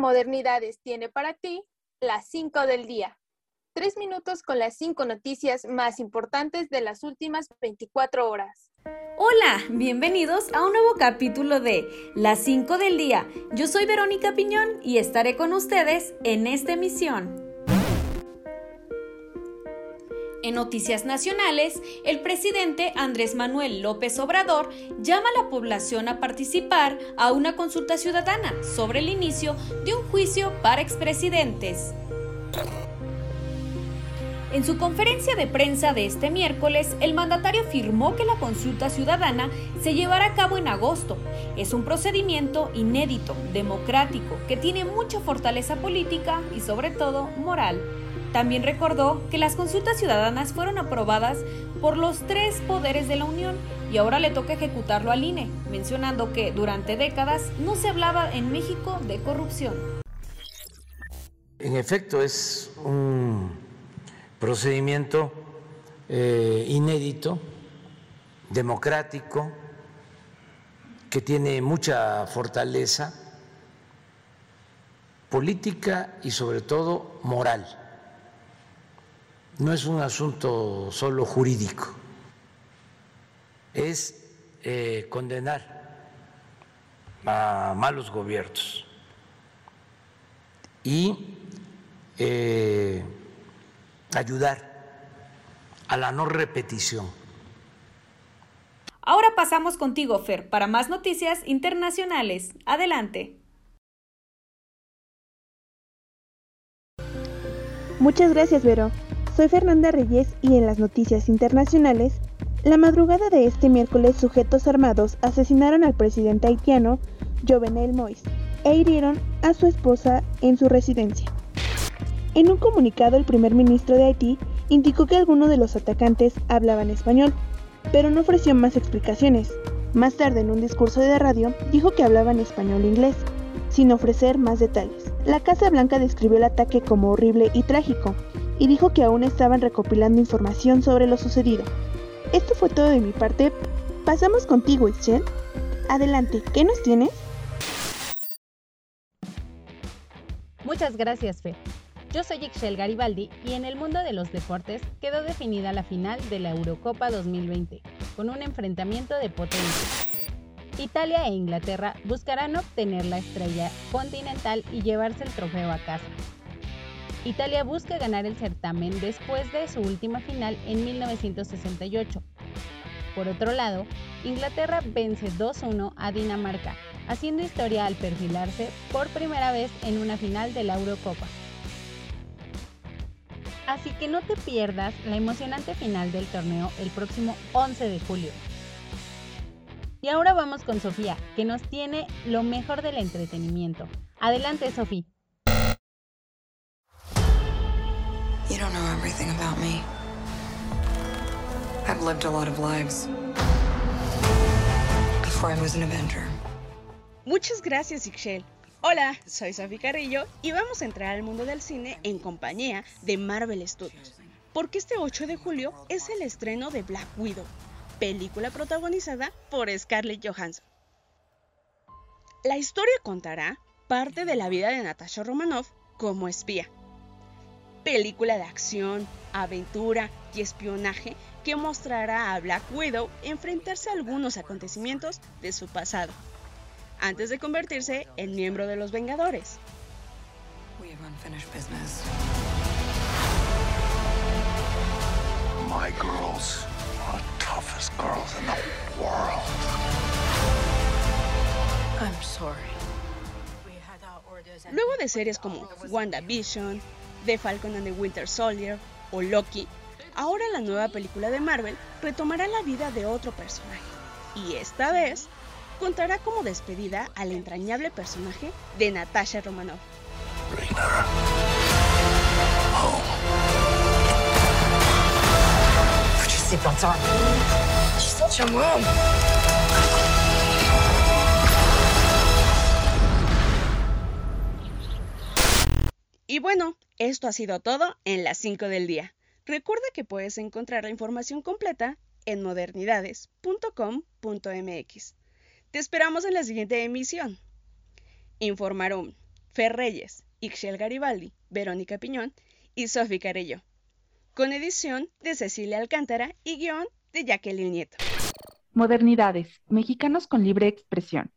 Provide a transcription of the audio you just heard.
Modernidades tiene para ti las 5 del día. Tres minutos con las cinco noticias más importantes de las últimas 24 horas. Hola, bienvenidos a un nuevo capítulo de Las 5 del día. Yo soy Verónica Piñón y estaré con ustedes en esta emisión. En noticias nacionales, el presidente Andrés Manuel López Obrador llama a la población a participar a una consulta ciudadana sobre el inicio de un juicio para expresidentes. En su conferencia de prensa de este miércoles, el mandatario afirmó que la consulta ciudadana se llevará a cabo en agosto. Es un procedimiento inédito, democrático, que tiene mucha fortaleza política y sobre todo moral. También recordó que las consultas ciudadanas fueron aprobadas por los tres poderes de la Unión y ahora le toca ejecutarlo al INE, mencionando que durante décadas no se hablaba en México de corrupción. En efecto, es un procedimiento eh, inédito, democrático, que tiene mucha fortaleza política y sobre todo moral no es un asunto solo jurídico, es eh, condenar a malos gobiernos y eh, ayudar a la no repetición. Ahora pasamos contigo, Fer, para más noticias internacionales. Adelante. Muchas gracias, Vero. Soy Fernanda Reyes y en las noticias internacionales, la madrugada de este miércoles sujetos armados asesinaron al presidente haitiano Jovenel Moïse e hirieron a su esposa en su residencia. En un comunicado el primer ministro de Haití indicó que algunos de los atacantes hablaban español, pero no ofreció más explicaciones. Más tarde en un discurso de radio dijo que hablaban español e inglés, sin ofrecer más detalles. La Casa Blanca describió el ataque como horrible y trágico, y dijo que aún estaban recopilando información sobre lo sucedido. Esto fue todo de mi parte. Pasamos contigo, Ixchel. Adelante, ¿qué nos tienes? Muchas gracias, Fe. Yo soy Ixchel Garibaldi y en el mundo de los deportes quedó definida la final de la Eurocopa 2020, con un enfrentamiento de potencia. Italia e Inglaterra buscarán obtener la estrella continental y llevarse el trofeo a casa. Italia busca ganar el certamen después de su última final en 1968. Por otro lado, Inglaterra vence 2-1 a Dinamarca, haciendo historia al perfilarse por primera vez en una final de la Eurocopa. Así que no te pierdas la emocionante final del torneo el próximo 11 de julio. Y ahora vamos con Sofía, que nos tiene lo mejor del entretenimiento. Adelante, Sofía. Don't know everything about me. I've lived a lot of lives before I was an Avenger. Muchas gracias, Ixchel. Hola, soy Sofi Carrillo y vamos a entrar al mundo del cine en compañía de Marvel Studios. Porque este 8 de julio es el estreno de Black Widow, película protagonizada por Scarlett Johansson. La historia contará parte de la vida de Natasha Romanoff como espía película de acción, aventura y espionaje que mostrará a Black Widow enfrentarse a algunos acontecimientos de su pasado, antes de convertirse en miembro de los Vengadores. Luego de series como WandaVision, The Falcon and the Winter Soldier o Loki, ahora la nueva película de Marvel retomará la vida de otro personaje. Y esta vez contará como despedida al entrañable personaje de Natasha Romanoff. Bueno, esto ha sido todo en las 5 del día. Recuerda que puedes encontrar la información completa en modernidades.com.mx. Te esperamos en la siguiente emisión. Informaron Fer Reyes, Ixchel Garibaldi, Verónica Piñón y Sofi Carello. Con edición de Cecilia Alcántara y guion de Jacqueline Nieto. Modernidades, mexicanos con libre expresión.